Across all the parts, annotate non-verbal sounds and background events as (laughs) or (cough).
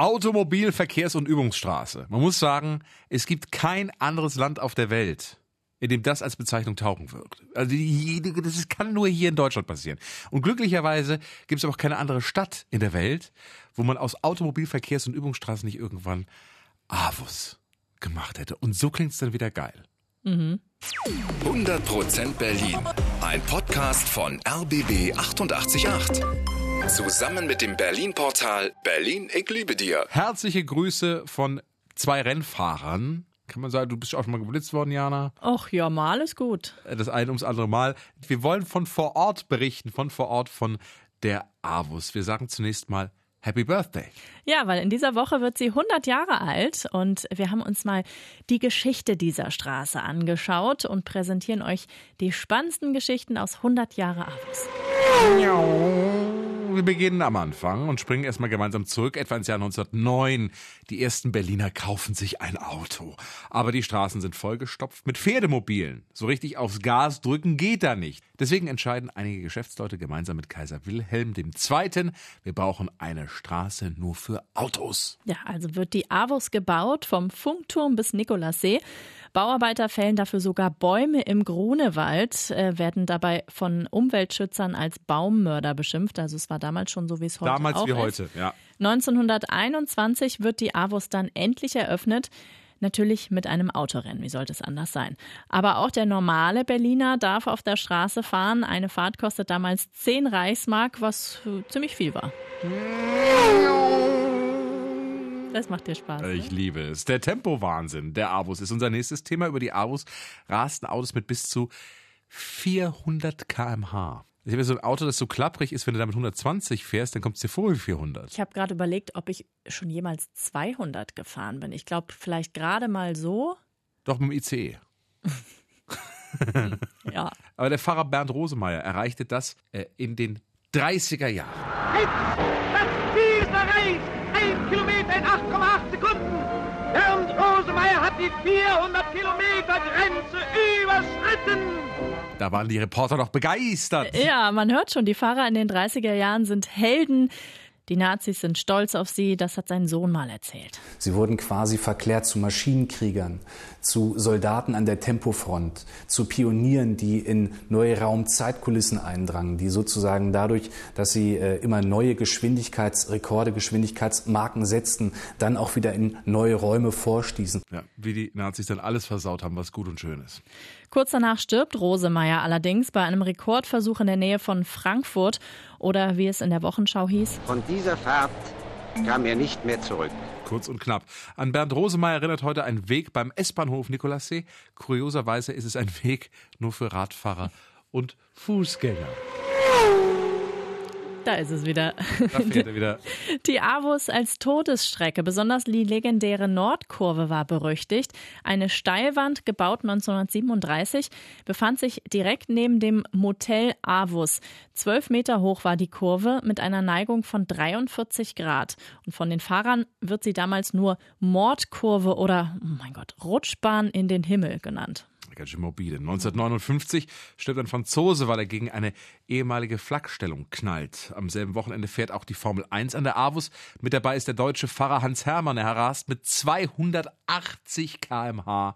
Automobilverkehrs- und Übungsstraße. Man muss sagen, es gibt kein anderes Land auf der Welt, in dem das als Bezeichnung tauchen wird. Also das kann nur hier in Deutschland passieren. Und glücklicherweise gibt es auch keine andere Stadt in der Welt, wo man aus Automobilverkehrs- und Übungsstraßen nicht irgendwann Avus gemacht hätte. Und so klingt es dann wieder geil. Mhm. 100% Berlin. Ein Podcast von RBB 888. Zusammen mit dem Berlin-Portal Berlin, ich liebe dir. Herzliche Grüße von zwei Rennfahrern. Kann man sagen, du bist auch schon mal geblitzt worden, Jana? Ach ja, mal ist gut. Das eine ums andere Mal. Wir wollen von vor Ort berichten, von vor Ort von der Avus. Wir sagen zunächst mal Happy Birthday. Ja, weil in dieser Woche wird sie 100 Jahre alt und wir haben uns mal die Geschichte dieser Straße angeschaut und präsentieren euch die spannendsten Geschichten aus 100 Jahre Avus. Wir beginnen am Anfang und springen erstmal gemeinsam zurück, etwa ins Jahr 1909. Die ersten Berliner kaufen sich ein Auto. Aber die Straßen sind vollgestopft mit Pferdemobilen. So richtig aufs Gas drücken geht da nicht. Deswegen entscheiden einige Geschäftsleute gemeinsam mit Kaiser Wilhelm II., wir brauchen eine Straße nur für Autos. Ja, also wird die Avus gebaut, vom Funkturm bis Nikolassee. Bauarbeiter fällen dafür sogar Bäume im Grunewald, äh, werden dabei von Umweltschützern als Baummörder beschimpft. Also es war damals schon so, wie es heute Damals auch wie ist. heute, ja. 1921 wird die Avus dann endlich eröffnet. Natürlich mit einem Autorennen, wie sollte es anders sein. Aber auch der normale Berliner darf auf der Straße fahren. Eine Fahrt kostet damals 10 Reichsmark, was äh, ziemlich viel war. Das macht dir Spaß. Ne? Ich liebe es. Der Tempowahnsinn der Avus ist unser nächstes Thema. Über die Avus rasten Autos mit bis zu 400 kmh. Ich habe so ein Auto, das so klapprig ist, wenn du damit 120 fährst, dann kommt es dir vor wie 400. Ich habe gerade überlegt, ob ich schon jemals 200 gefahren bin. Ich glaube, vielleicht gerade mal so. Doch mit dem ICE. (laughs) Ja. Aber der Pfarrer Bernd Rosemeyer erreichte das äh, in den 30er Jahren. Das Ziel ist erreicht. Ein Kilometer in 8,8 Sekunden. Bernd Rosemeyer hat die 400 Kilometer Grenze überschritten. Da waren die Reporter noch begeistert. Ja, man hört schon, die Fahrer in den 30er Jahren sind Helden. Die Nazis sind stolz auf sie, das hat sein Sohn mal erzählt. Sie wurden quasi verklärt zu Maschinenkriegern, zu Soldaten an der Tempofront, zu Pionieren, die in neue Raumzeitkulissen eindrangen, die sozusagen dadurch, dass sie äh, immer neue Geschwindigkeitsrekorde, Geschwindigkeitsmarken setzten, dann auch wieder in neue Räume vorstießen. Ja, wie die Nazis dann alles versaut haben, was gut und schön ist. Kurz danach stirbt Rosemeyer allerdings bei einem Rekordversuch in der Nähe von Frankfurt oder wie es in der Wochenschau hieß. Von dieser Fahrt kam er nicht mehr zurück. Kurz und knapp. An Bernd Rosemeyer erinnert heute ein Weg beim S-Bahnhof Nikolassee. Kurioserweise ist es ein Weg nur für Radfahrer und Fußgänger. Da ist es wieder. Da fährt er wieder. (laughs) Die Avus als Todesstrecke, besonders die legendäre Nordkurve war berüchtigt. Eine Steilwand, gebaut 1937, befand sich direkt neben dem Motel Avus. Zwölf Meter hoch war die Kurve mit einer Neigung von 43 Grad. Und von den Fahrern wird sie damals nur Mordkurve oder, oh mein Gott, Rutschbahn in den Himmel genannt. Schön morbide. 1959 stirbt ein Franzose, weil er gegen eine ehemalige Flakstellung knallt. Am selben Wochenende fährt auch die Formel 1 an der Avus. Mit dabei ist der deutsche Fahrer Hans Hermann. Er rast mit 280 kmh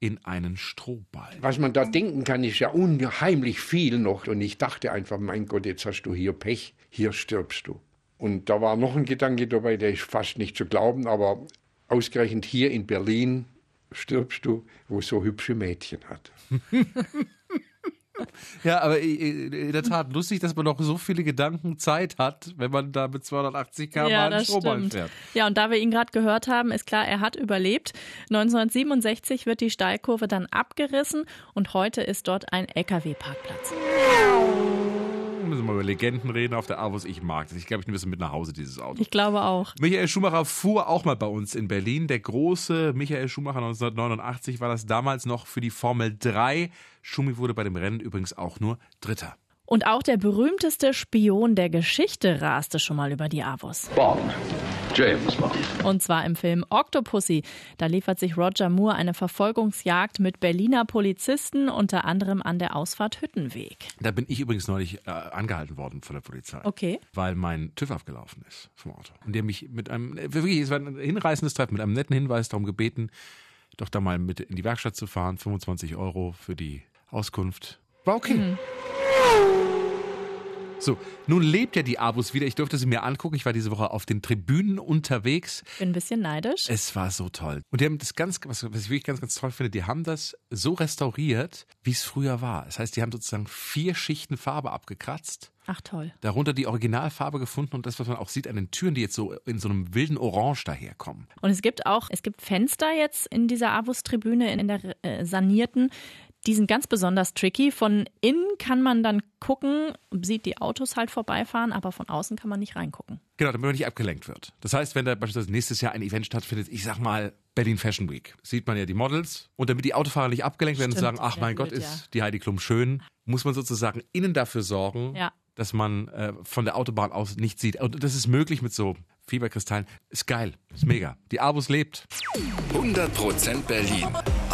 in einen Strohball. Was man da denken kann, ist ja unheimlich viel noch. Und ich dachte einfach, mein Gott, jetzt hast du hier Pech, hier stirbst du. Und da war noch ein Gedanke dabei, der ist fast nicht zu glauben, aber ausgerechnet hier in Berlin stirbst du, wo es so hübsche Mädchen hat. (laughs) Ja, aber in der Tat lustig, dass man noch so viele Gedanken Zeit hat, wenn man da mit 280 km Ja, einen das Strohball stimmt. fährt. Ja, und da wir ihn gerade gehört haben, ist klar, er hat überlebt. 1967 wird die Steilkurve dann abgerissen und heute ist dort ein LKW-Parkplatz. Wir müssen mal über Legenden reden auf der Avus. Ich mag das. Ich glaube, ich nehme es mit nach Hause, dieses Auto. Ich glaube auch. Michael Schumacher fuhr auch mal bei uns in Berlin. Der große Michael Schumacher 1989 war das damals noch für die Formel 3. Schumi wurde bei dem Rennen übrigens auch nur Dritter. Und auch der berühmteste Spion der Geschichte raste schon mal über die Avus. Born. James Bond. Und zwar im Film Octopussy. Da liefert sich Roger Moore eine Verfolgungsjagd mit Berliner Polizisten, unter anderem an der Ausfahrt Hüttenweg. Da bin ich übrigens neulich äh, angehalten worden von der Polizei. Okay. Weil mein TÜV abgelaufen ist vom Auto. Und die haben mich mit einem, äh, wirklich, es war ein hinreißendes Treffen, mit einem netten Hinweis darum gebeten, doch da mal mit in die Werkstatt zu fahren. 25 Euro für die Auskunft. War okay. So, nun lebt ja die Abus wieder. Ich durfte sie mir angucken. Ich war diese Woche auf den Tribünen unterwegs. Bin ein bisschen neidisch. Es war so toll. Und die haben das ganz, was, ich wirklich ganz, ganz toll finde, die haben das so restauriert, wie es früher war. Das heißt, die haben sozusagen vier Schichten Farbe abgekratzt. Ach toll. Darunter die Originalfarbe gefunden und das, was man auch sieht an den Türen, die jetzt so in so einem wilden Orange daherkommen. Und es gibt auch, es gibt Fenster jetzt in dieser Avus-Tribüne, in der äh, sanierten. Die sind ganz besonders tricky. Von innen kann man dann gucken, sieht die Autos halt vorbeifahren, aber von außen kann man nicht reingucken. Genau, damit man nicht abgelenkt wird. Das heißt, wenn da beispielsweise nächstes Jahr ein Event stattfindet, ich sag mal Berlin Fashion Week, sieht man ja die Models und damit die Autofahrer nicht abgelenkt werden und Stimmt, sagen, ach mein blöd, Gott, ja. ist die Heidi Klum schön, muss man sozusagen innen dafür sorgen, Ja. dass man äh, von der Autobahn aus nichts sieht. Und das ist möglich mit so Fieberkristallen. Ist geil, ist mega. Die Abus lebt. 100% Berlin.